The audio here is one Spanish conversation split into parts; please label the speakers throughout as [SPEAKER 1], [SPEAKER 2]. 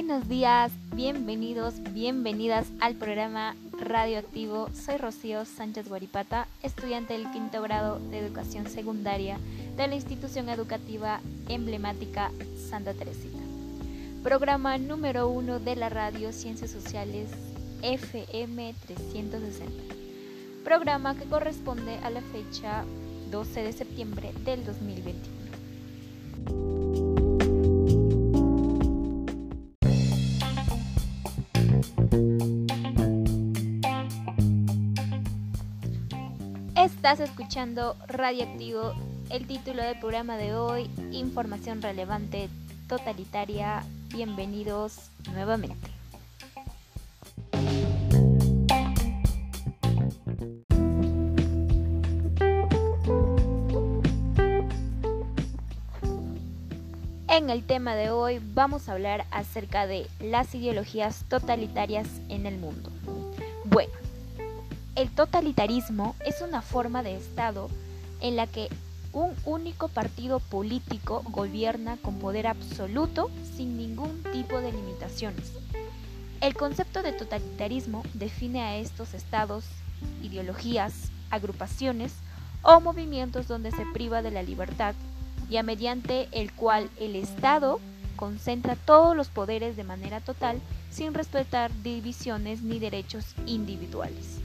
[SPEAKER 1] Buenos días, bienvenidos, bienvenidas al programa Radioactivo. Soy Rocío Sánchez Guaripata, estudiante del quinto grado de educación secundaria de la institución educativa emblemática Santa Teresita. Programa número uno de la radio Ciencias Sociales FM 360. Programa que corresponde a la fecha 12 de septiembre del 2021. Estás escuchando Radioactivo, el título del programa de hoy, Información relevante totalitaria. Bienvenidos nuevamente. En el tema de hoy vamos a hablar acerca de las ideologías totalitarias en el mundo. Bueno, el totalitarismo es una forma de Estado en la que un único partido político gobierna con poder absoluto sin ningún tipo de limitaciones. El concepto de totalitarismo define a estos estados, ideologías, agrupaciones o movimientos donde se priva de la libertad y a mediante el cual el Estado concentra todos los poderes de manera total sin respetar divisiones ni derechos individuales.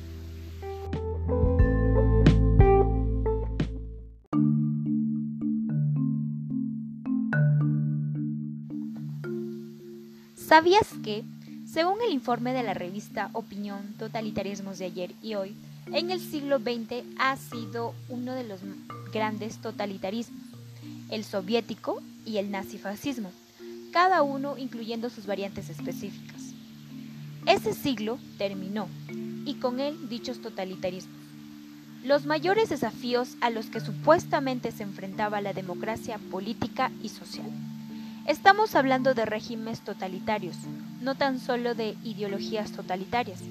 [SPEAKER 1] ¿Sabías que, según el informe de la revista Opinión Totalitarismos de ayer y hoy, en el siglo XX ha sido uno de los grandes totalitarismos, el soviético y el nazifascismo, cada uno incluyendo sus variantes específicas. Ese siglo terminó, y con él dichos totalitarismos. Los mayores desafíos a los que supuestamente se enfrentaba la democracia política y social. Estamos hablando de regímenes totalitarios, no tan solo de ideologías totalitarias.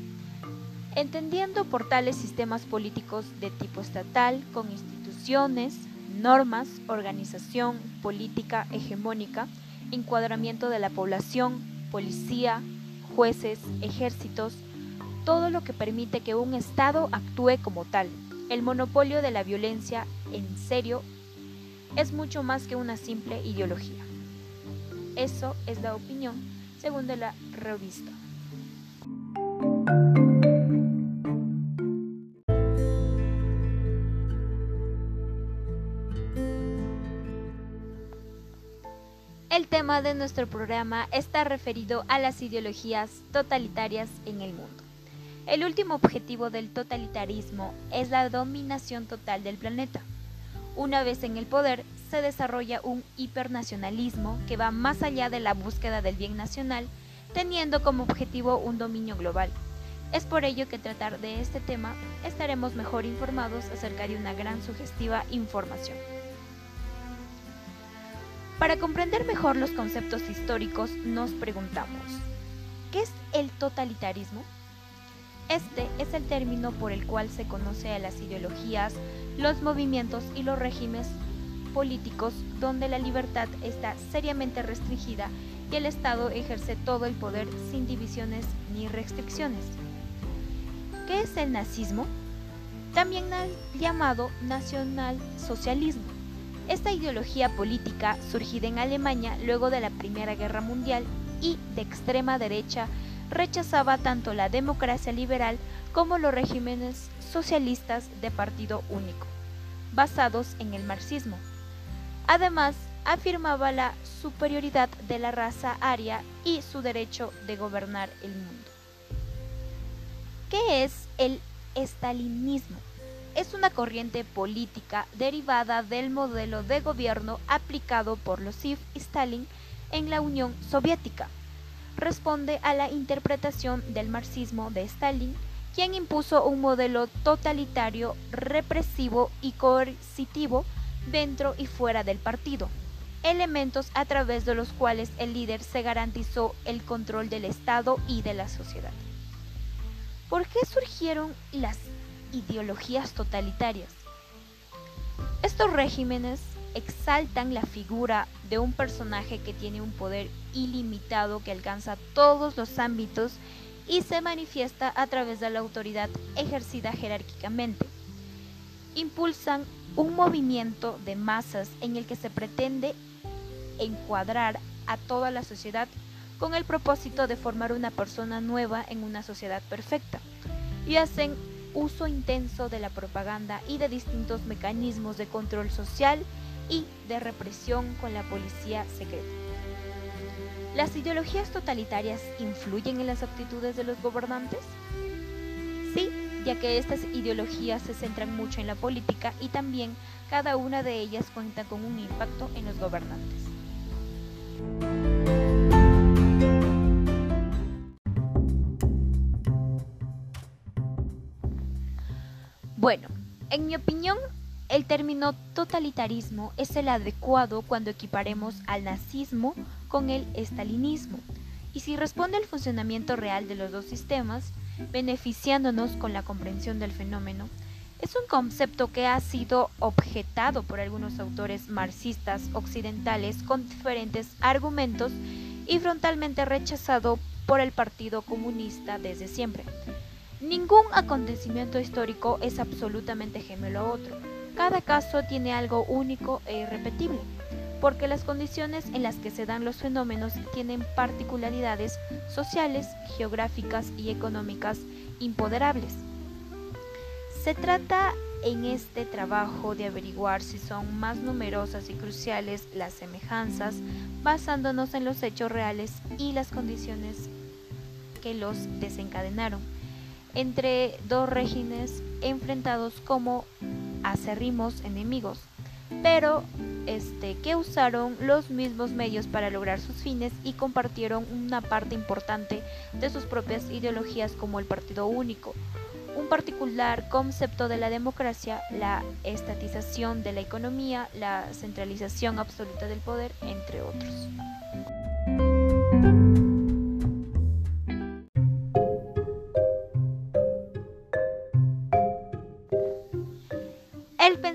[SPEAKER 1] Entendiendo por tales sistemas políticos de tipo estatal, con instituciones, normas, organización política hegemónica, encuadramiento de la población, policía, jueces, ejércitos, todo lo que permite que un Estado actúe como tal. El monopolio de la violencia, en serio, es mucho más que una simple ideología. Eso es la opinión según de la revista. El tema de nuestro programa está referido a las ideologías totalitarias en el mundo. El último objetivo del totalitarismo es la dominación total del planeta. Una vez en el poder, se desarrolla un hipernacionalismo que va más allá de la búsqueda del bien nacional, teniendo como objetivo un dominio global. Es por ello que tratar de este tema estaremos mejor informados acerca de una gran sugestiva información. Para comprender mejor los conceptos históricos nos preguntamos, ¿qué es el totalitarismo? Este es el término por el cual se conoce a las ideologías, los movimientos y los regímenes políticos donde la libertad está seriamente restringida y el Estado ejerce todo el poder sin divisiones ni restricciones. ¿Qué es el nazismo? También llamado nacionalsocialismo. Esta ideología política, surgida en Alemania luego de la Primera Guerra Mundial y de extrema derecha, rechazaba tanto la democracia liberal como los regímenes socialistas de partido único, basados en el marxismo. Además, afirmaba la superioridad de la raza aria y su derecho de gobernar el mundo. ¿Qué es el estalinismo? Es una corriente política derivada del modelo de gobierno aplicado por Losif y Stalin en la Unión Soviética. Responde a la interpretación del marxismo de Stalin, quien impuso un modelo totalitario, represivo y coercitivo dentro y fuera del partido, elementos a través de los cuales el líder se garantizó el control del Estado y de la sociedad. ¿Por qué surgieron las ideologías totalitarias? Estos regímenes exaltan la figura de un personaje que tiene un poder ilimitado que alcanza todos los ámbitos y se manifiesta a través de la autoridad ejercida jerárquicamente. Impulsan un movimiento de masas en el que se pretende encuadrar a toda la sociedad con el propósito de formar una persona nueva en una sociedad perfecta y hacen uso intenso de la propaganda y de distintos mecanismos de control social y de represión con la policía secreta. ¿Las ideologías totalitarias influyen en las actitudes de los gobernantes? Sí, ya que estas ideologías se centran mucho en la política y también cada una de ellas cuenta con un impacto en los gobernantes. Bueno, en mi opinión, el término totalitarismo es el adecuado cuando equiparemos al nazismo con el estalinismo, y si responde al funcionamiento real de los dos sistemas, beneficiándonos con la comprensión del fenómeno, es un concepto que ha sido objetado por algunos autores marxistas occidentales con diferentes argumentos y frontalmente rechazado por el Partido Comunista desde siempre. Ningún acontecimiento histórico es absolutamente gemelo a otro. Cada caso tiene algo único e irrepetible, porque las condiciones en las que se dan los fenómenos tienen particularidades sociales, geográficas y económicas impoderables. Se trata en este trabajo de averiguar si son más numerosas y cruciales las semejanzas basándonos en los hechos reales y las condiciones que los desencadenaron entre dos regímenes enfrentados como acérrimos enemigos, pero este, que usaron los mismos medios para lograr sus fines y compartieron una parte importante de sus propias ideologías como el Partido Único, un particular concepto de la democracia, la estatización de la economía, la centralización absoluta del poder, entre otros.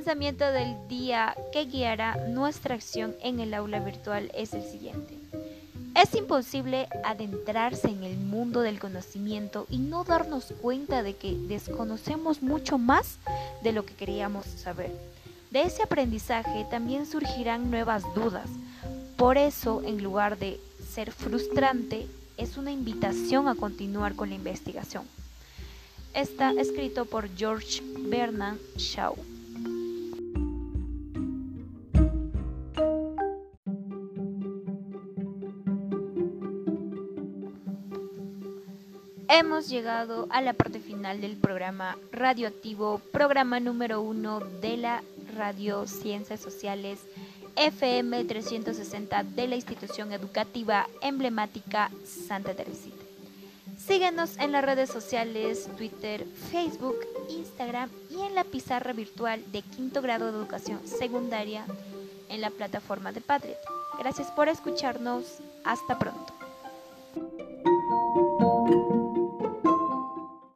[SPEAKER 1] Pensamiento del día que guiará nuestra acción en el aula virtual es el siguiente. Es imposible adentrarse en el mundo del conocimiento y no darnos cuenta de que desconocemos mucho más de lo que queríamos saber. De ese aprendizaje también surgirán nuevas dudas. Por eso, en lugar de ser frustrante, es una invitación a continuar con la investigación. Está escrito por George Bernard Shaw. Hemos llegado a la parte final del programa radioactivo, programa número uno de la Radio Ciencias Sociales FM 360 de la institución educativa emblemática Santa Teresita. Síguenos en las redes sociales, Twitter, Facebook, Instagram y en la pizarra virtual de quinto grado de educación secundaria en la plataforma de Patriot. Gracias por escucharnos. Hasta pronto.